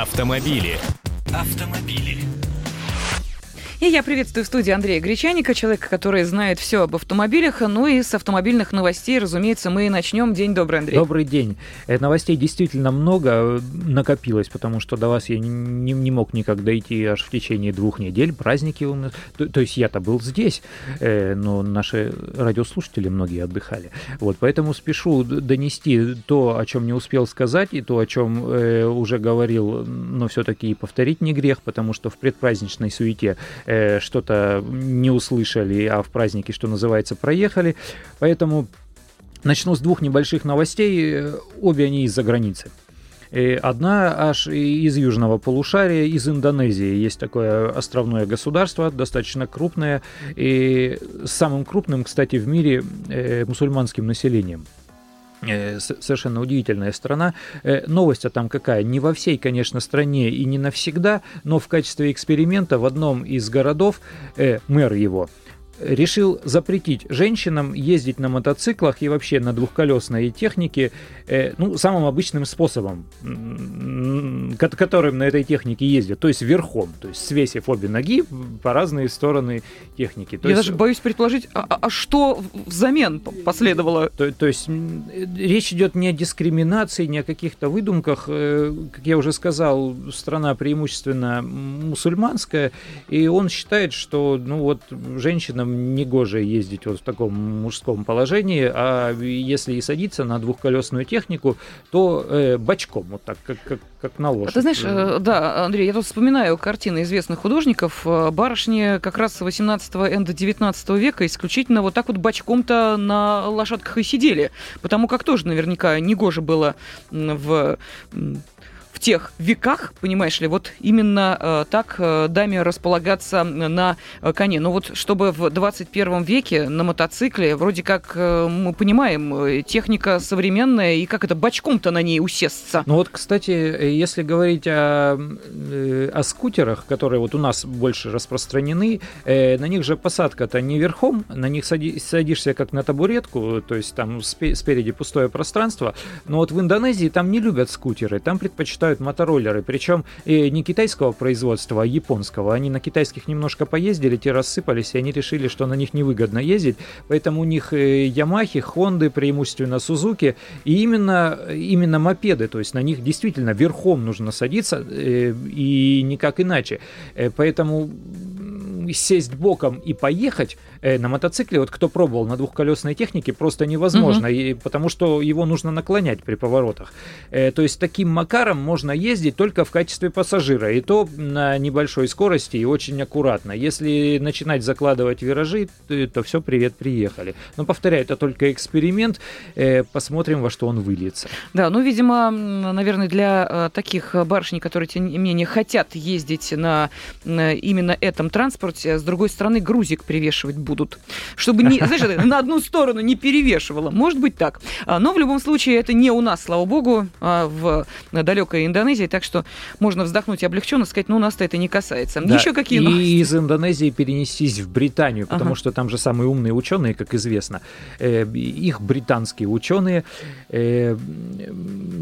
Автомобили. Автомобили. И я приветствую в студии Андрея Гречаника, человека, который знает все об автомобилях. Ну и с автомобильных новостей, разумеется, мы и начнем. День добрый, Андрей. Добрый день. Э, новостей действительно много э, накопилось, потому что до вас я не, не мог никак дойти аж в течение двух недель. Праздники у нас. То, то есть я-то был здесь, э, но наши радиослушатели многие отдыхали. Вот, поэтому спешу донести то, о чем не успел сказать, и то, о чем уже говорил, но все-таки и повторить не грех, потому что в предпраздничной суете э, что-то не услышали, а в празднике, что называется, проехали. Поэтому начну с двух небольших новостей, обе они из-за границы. Э, одна аж из южного полушария, из Индонезии. Есть такое островное государство, достаточно крупное, и самым крупным, кстати, в мире э, мусульманским населением. Э, совершенно удивительная страна. Э, новость-то там какая? Не во всей, конечно, стране и не навсегда, но в качестве эксперимента в одном из городов э, мэр его – решил запретить женщинам ездить на мотоциклах и вообще на двухколесной технике э, ну, самым обычным способом, которым на этой технике ездят, то есть верхом, то есть свесив обе ноги по разные стороны техники. То Я есть, даже боюсь предположить, а, а, а что взамен последовало? То, то есть речь идет не о дискриминации, не о каких-то выдумках. Э, как я уже сказал, страна преимущественно мусульманская, и он считает, что ну вот женщинам нам негоже ездить вот в таком мужском положении, а если и садиться на двухколесную технику, то э, бочком, вот так, как, как, как на лошадь. Ты знаешь, э, да, Андрей, я тут вспоминаю картины известных художников. Э, барышни как раз 18-го, энда 19 века исключительно вот так вот бочком-то на лошадках и сидели, потому как тоже наверняка негоже было в в тех веках, понимаешь ли, вот именно э, так э, даме располагаться на э, коне. Но вот чтобы в 21 веке на мотоцикле, вроде как мы понимаем, техника современная, и как это бочком-то на ней усесться. Ну вот, кстати, если говорить о, о скутерах, которые вот у нас больше распространены, на них же посадка-то не верхом, на них сади, садишься как на табуретку, то есть там спереди пустое пространство, но вот в Индонезии там не любят скутеры, там предпочитают предпочитают мотороллеры, причем и не китайского производства, а японского. Они на китайских немножко поездили, те рассыпались, и они решили, что на них невыгодно ездить, поэтому у них Ямахи, Хонды, преимущественно Сузуки, и именно, именно мопеды, то есть на них действительно верхом нужно садиться, э, и никак иначе. Э, поэтому сесть боком и поехать э, на мотоцикле, вот кто пробовал на двухколесной технике, просто невозможно, угу. и, потому что его нужно наклонять при поворотах. Э, то есть таким макаром можно ездить только в качестве пассажира, и то на небольшой скорости и очень аккуратно. Если начинать закладывать виражи, то, то все, привет, приехали. Но повторяю, это только эксперимент, э, посмотрим, во что он выльется. Да, ну, видимо, наверное, для э, таких барышней, которые, тем не менее, хотят ездить на, на именно этом транспорте, делать, а с другой стороны грузик привешивать будут, чтобы не, знаешь, на одну сторону не перевешивало. Может быть так. А, но в любом случае это не у нас, слава богу, а в далекой Индонезии, так что можно вздохнуть и облегченно сказать, ну у нас-то это не касается. Да. Еще какие новости? И из Индонезии перенестись в Британию, потому ага. что там же самые умные ученые, как известно. Э, их британские ученые э,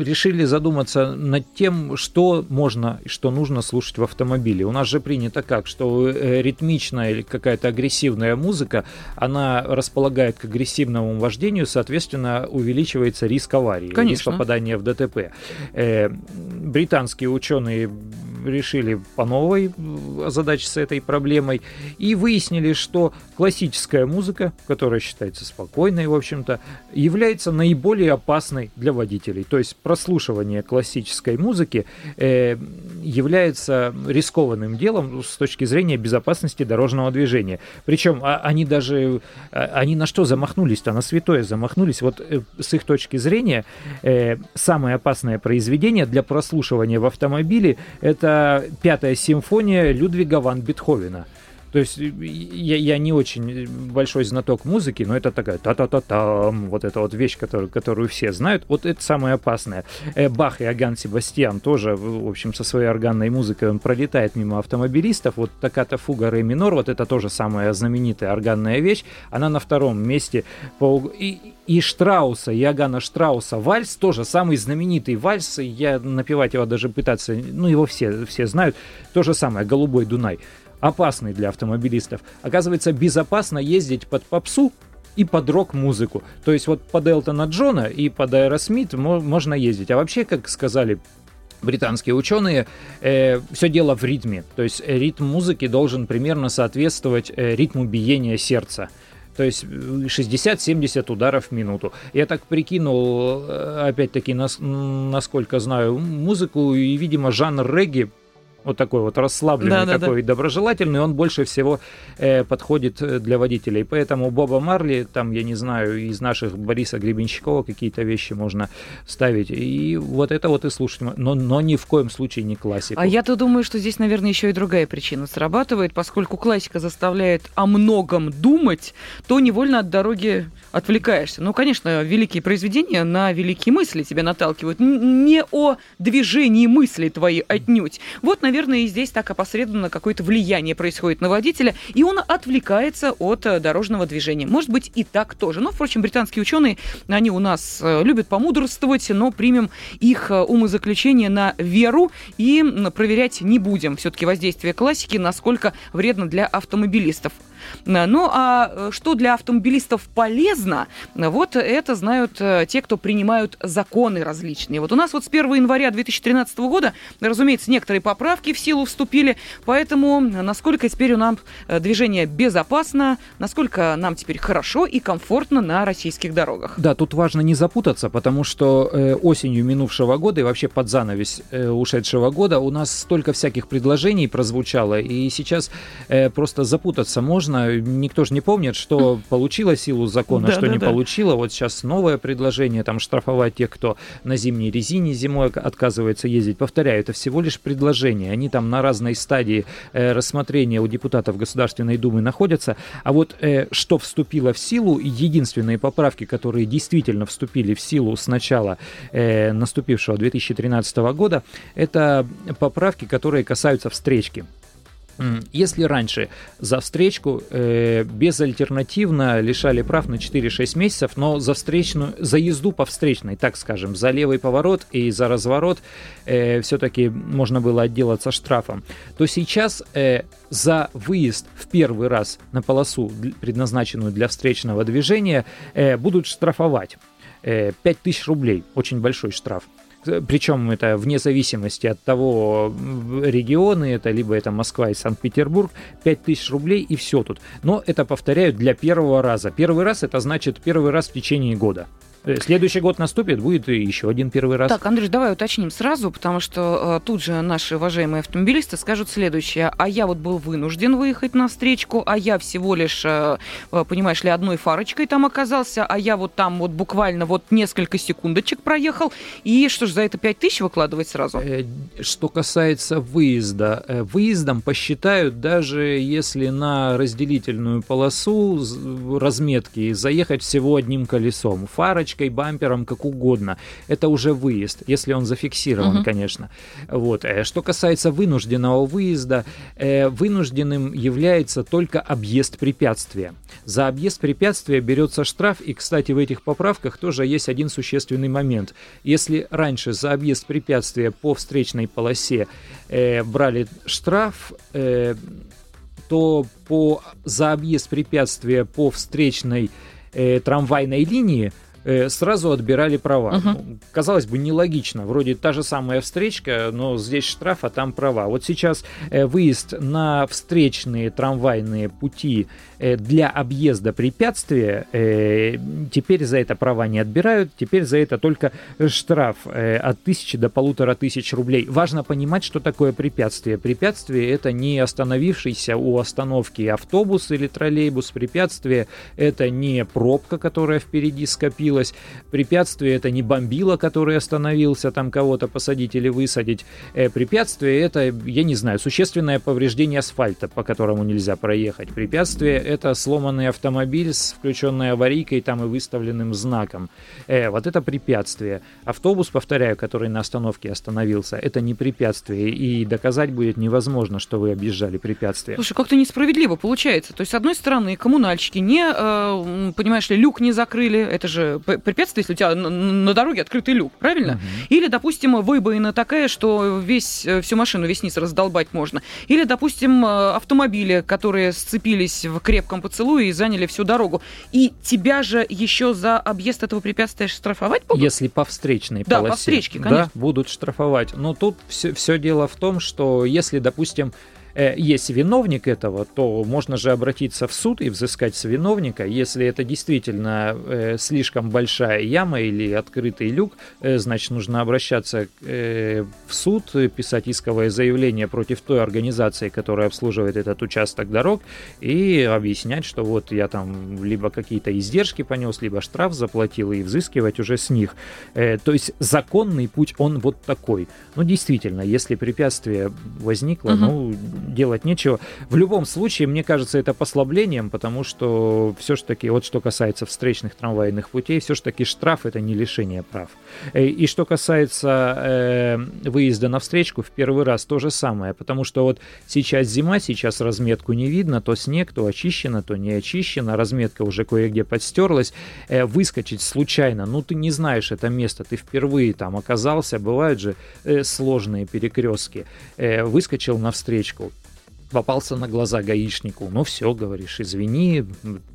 решили задуматься над тем, что можно и что нужно слушать в автомобиле. У нас же принято как, что э, ритм ритмичная или какая-то агрессивная музыка, она располагает к агрессивному вождению, соответственно, увеличивается риск аварии, Конечно. риск попадания в ДТП. Э, британские ученые решили по новой озадачиться этой проблемой и выяснили, что классическая музыка, которая считается спокойной, в общем-то, является наиболее опасной для водителей. То есть прослушивание классической музыки э, является рискованным делом с точки зрения безопасности дорожного движения. Причем а, они даже, а, они на что замахнулись-то? На святое замахнулись. Вот э, с их точки зрения э, самое опасное произведение для прослушивания в автомобиле это пятая симфония Людвига ван Бетховена. То есть я, я не очень большой знаток музыки, но это такая та-та-та-там, вот эта вот вещь, которую, которую все знают. Вот это самое опасное. Бах и Аган Себастьян тоже, в общем, со своей органной музыкой он пролетает мимо автомобилистов. Вот такая-то фуга ре минор, вот это тоже самая знаменитая органная вещь. Она на втором месте по... И, и Штрауса, Иоганна Штрауса вальс, тоже самый знаменитый вальс, я напевать его даже пытаться, ну его все, все знают, то же самое, «Голубой Дунай», опасный для автомобилистов. Оказывается, безопасно ездить под попсу, и под рок-музыку. То есть вот под Элтона Джона и под Аэросмит можно ездить. А вообще, как сказали британские ученые, э, все дело в ритме. То есть ритм музыки должен примерно соответствовать э, ритму биения сердца. То есть 60-70 ударов в минуту. Я так прикинул, э, опять-таки, нас, насколько знаю музыку, и, видимо, жанр регги вот такой вот расслабленный, да, такой да, да. доброжелательный, он больше всего э, подходит э, для водителей. Поэтому Боба Марли, там, я не знаю, из наших Бориса Гребенщикова какие-то вещи можно ставить. И вот это вот и слушать. Но, но ни в коем случае не классику. А я-то думаю, что здесь, наверное, еще и другая причина срабатывает, поскольку классика заставляет о многом думать, то невольно от дороги отвлекаешься. Ну, конечно, великие произведения на великие мысли тебя наталкивают. Не о движении мысли твоей отнюдь. Вот, наверное, наверное, и здесь так опосредованно какое-то влияние происходит на водителя, и он отвлекается от э, дорожного движения. Может быть, и так тоже. Но, впрочем, британские ученые, они у нас э, любят помудрствовать, но примем их э, умозаключение на веру и проверять не будем все-таки воздействие классики, насколько вредно для автомобилистов. Ну а э, что для автомобилистов полезно, вот это знают э, те, кто принимают законы различные. Вот у нас вот с 1 января 2013 года, разумеется, некоторые поправки в силу вступили, поэтому насколько теперь у нас э, движение безопасно, насколько нам теперь хорошо и комфортно на российских дорогах. Да, тут важно не запутаться, потому что э, осенью минувшего года и вообще под занавес э, ушедшего года у нас столько всяких предложений прозвучало, и сейчас э, просто запутаться можно, конечно, никто же не помнит, что получило силу закона, да, что да, не да. получило. Вот сейчас новое предложение, там, штрафовать тех, кто на зимней резине зимой отказывается ездить. Повторяю, это всего лишь предложение. Они там на разной стадии э, рассмотрения у депутатов Государственной Думы находятся. А вот э, что вступило в силу, единственные поправки, которые действительно вступили в силу с начала э, наступившего 2013 года, это поправки, которые касаются встречки. Если раньше за встречку э, безальтернативно лишали прав на 4-6 месяцев, но за встречную, за езду по встречной, так скажем, за левый поворот и за разворот э, все-таки можно было отделаться штрафом, то сейчас э, за выезд в первый раз на полосу, предназначенную для встречного движения, э, будут штрафовать. 5000 э, рублей, очень большой штраф причем это вне зависимости от того региона, это либо это Москва и Санкт-Петербург, 5000 рублей и все тут. Но это, повторяю, для первого раза. Первый раз это значит первый раз в течение года. Э, следующий год наступит, будет еще один первый раз. Так, Андрей, давай уточним сразу, потому что э, тут же наши уважаемые автомобилисты скажут следующее. А я вот был вынужден выехать на встречку, а я всего лишь, э, э понимаешь ли, одной фарочкой там оказался, а я вот там вот буквально вот несколько секундочек проехал. И что ж, за это 5 тысяч выкладывать сразу? Э, что касается выезда, выездом посчитают даже если на разделительную полосу разметки заехать всего одним колесом. Фарочка ручкой, бампером, как угодно. Это уже выезд, если он зафиксирован, угу. конечно. Вот. Э, что касается вынужденного выезда, э, вынужденным является только объезд препятствия. За объезд препятствия берется штраф, и, кстати, в этих поправках тоже есть один существенный момент. Если раньше за объезд препятствия по встречной полосе э, брали штраф, э, то по, за объезд препятствия по встречной э, трамвайной линии сразу отбирали права. Uh-huh. Казалось бы, нелогично. Вроде та же самая встречка, но здесь штраф, а там права. Вот сейчас э, выезд на встречные трамвайные пути э, для объезда препятствия, теперь за это права не отбирают, теперь за это только штраф от тысячи до полутора тысяч рублей. Важно понимать, что такое препятствие. Препятствие это не остановившийся у остановки автобус или троллейбус. Препятствие это не пробка, которая впереди скопилась, случилось. Препятствие это не бомбило, который остановился там кого-то посадить или высадить. Э, препятствие это, я не знаю, существенное повреждение асфальта, по которому нельзя проехать. Препятствие это сломанный автомобиль с включенной аварийкой там и выставленным знаком. Э, вот это препятствие. Автобус, повторяю, который на остановке остановился, это не препятствие. И доказать будет невозможно, что вы объезжали препятствие. Слушай, как-то несправедливо получается. То есть, с одной стороны, коммунальщики не, э, понимаешь ли, люк не закрыли. Это же препятствие, если у тебя на, дороге открытый люк, правильно? Угу. Или, допустим, выбоина такая, что весь, э, всю машину, весь низ раздолбать можно. Или, допустим, э, автомобили, которые сцепились в крепком поцелуе и заняли всю дорогу. И тебя же еще за объезд этого препятствия штрафовать будут? Если по встречной да, полосе. по встречке, конечно. Да, будут штрафовать. Но тут все, все дело в том, что если, допустим, Э, есть виновник этого, то можно же обратиться в суд и взыскать с виновника. Если это действительно э, слишком большая яма или открытый люк, э, значит, нужно обращаться в суд, писать исковое заявление против той организации, которая обслуживает этот участок дорог, и объяснять, что вот я там либо какие-то издержки понес, либо штраф заплатил, и взыскивать уже с них. То есть законный путь, он вот такой. Ну, действительно, если препятствие возникло, угу. ну, делать нечего. В любом случае, мне кажется, это послаблением, потому что все-таки, вот что касается встречных трамвайных путей, все-таки штраф это не лишение прав. Э, и что касается э, выезда на встречку, в первый раз то же самое, потому что вот сейчас зима, сейчас разметку не видно, то снег, то очищено, то не очищено, разметка уже кое-где подстерлась. Э, выскочить случайно, ну ты не знаешь это место, ты впервые там оказался, бывают же э, сложные перекрестки, э, выскочил на встречку, попался на глаза гаишнику. Ну все, говоришь, извини,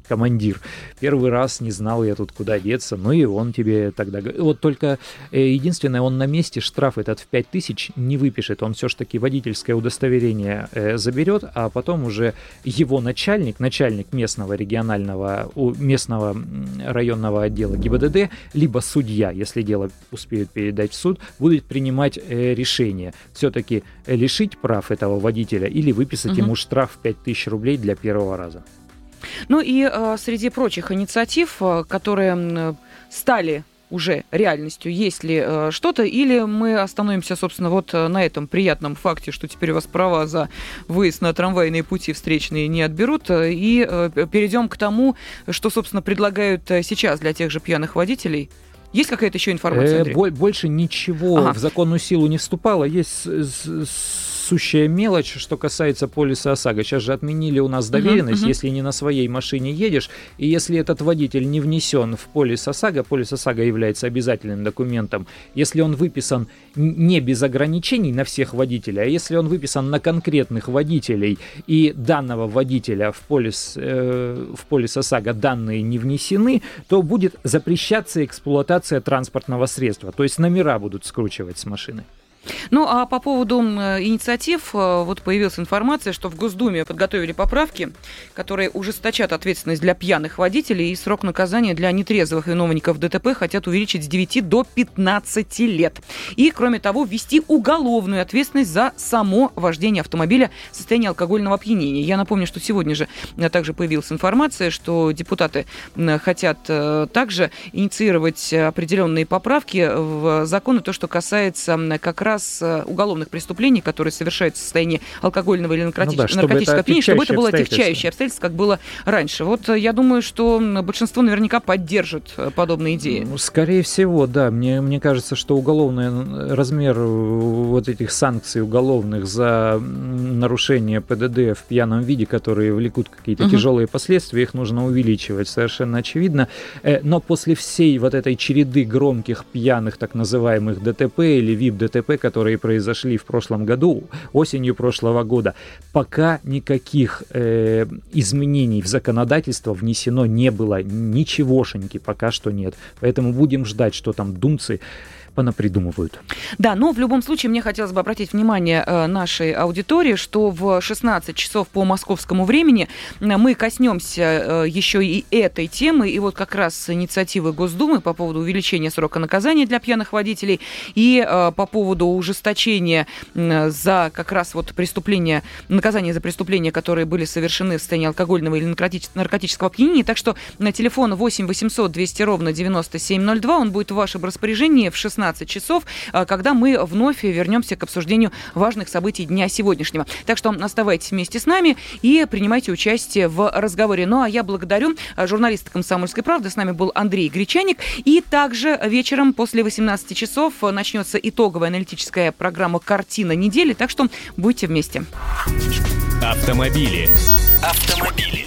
командир. Первый раз не знал я тут куда деться, ну и он тебе тогда... Вот только э, единственное, он на месте штраф этот в 5000 не выпишет. Он все ж таки водительское удостоверение э, заберет, а потом уже его начальник, начальник местного регионального, местного районного отдела ГИБДД, либо судья, если дело успеют передать в суд, будет принимать э, решение. Все-таки лишить прав этого водителя или выписать угу. ему штраф в 5000 рублей для первого раза. Ну и э, среди прочих инициатив, э, которые стали уже реальностью, есть ли э, что-то, или мы остановимся, собственно, вот э, на этом приятном факте, что теперь у вас права за выезд на трамвайные пути встречные не отберут, э, и э, перейдем к тому, что, собственно, предлагают сейчас для тех же пьяных водителей. Есть какая-то еще информация? Андрей? Больше ничего ага. в законную силу не вступало. Есть сущая мелочь, что касается полиса ОСАГО. Сейчас же отменили у нас доверенность, uh-huh, uh-huh. если не на своей машине едешь, и если этот водитель не внесен в полис ОСАГО, полис ОСАГО является обязательным документом, если он выписан не без ограничений на всех водителей, а если он выписан на конкретных водителей, и данного водителя в полис, э, в полис ОСАГО данные не внесены, то будет запрещаться эксплуатация транспортного средства, то есть номера будут скручивать с машины. Ну, а по поводу инициатив, э, вот появилась информация, что в Госдуме подготовили поправки, которые ужесточат ответственность для пьяных водителей и срок наказания для нетрезвых виновников ДТП хотят увеличить с 9 до 15 лет. И, кроме того, ввести уголовную ответственность за само вождение автомобиля в состоянии алкогольного опьянения. Я напомню, что сегодня же э, также появилась информация, что депутаты хотят э, также инициировать определенные поправки в законы, то, что касается как раз раз э, уголовных преступлений, которые совершаются в состоянии алкогольного или наркотич... ну да, наркотического опьянения, чтобы это было отягчающее обстоятельство, как было раньше. Вот э, я думаю, что большинство наверняка поддержит э, подобные идеи. Ну, скорее всего, да. Мне, мне кажется, что уголовный размер вот этих санкций уголовных за нарушение ПДД в пьяном виде, которые влекут какие-то угу. тяжелые последствия, их нужно увеличивать, совершенно очевидно. Но после всей вот этой череды громких пьяных так называемых ДТП или ВИП-ДТП, которые произошли в прошлом году, осенью прошлого года, пока никаких э, изменений в законодательство внесено не было, ничегошеньки пока что нет. Поэтому будем ждать, что там думцы понапридумывают. Да, но в любом случае мне хотелось бы обратить внимание э, нашей аудитории, что в 16 часов по московскому времени мы коснемся э, еще и этой темы, и вот как раз инициативы Госдумы по поводу увеличения срока наказания для пьяных водителей и э, по поводу ужесточения за как раз вот преступления, наказания за преступления, которые были совершены в состоянии алкогольного или наркотического опьянения. Так что на телефон 8 800 200 ровно 9702, он будет в вашем распоряжении в 16 часов, когда мы вновь вернемся к обсуждению важных событий дня сегодняшнего. Так что оставайтесь вместе с нами и принимайте участие в разговоре. Ну а я благодарю э, журналиста «Комсомольской правды». С нами был Андрей Гречаник. И также вечером после 18 часов начнется итоговая аналитическая программа «Картина недели». Так что будьте вместе. Автомобили. Автомобили.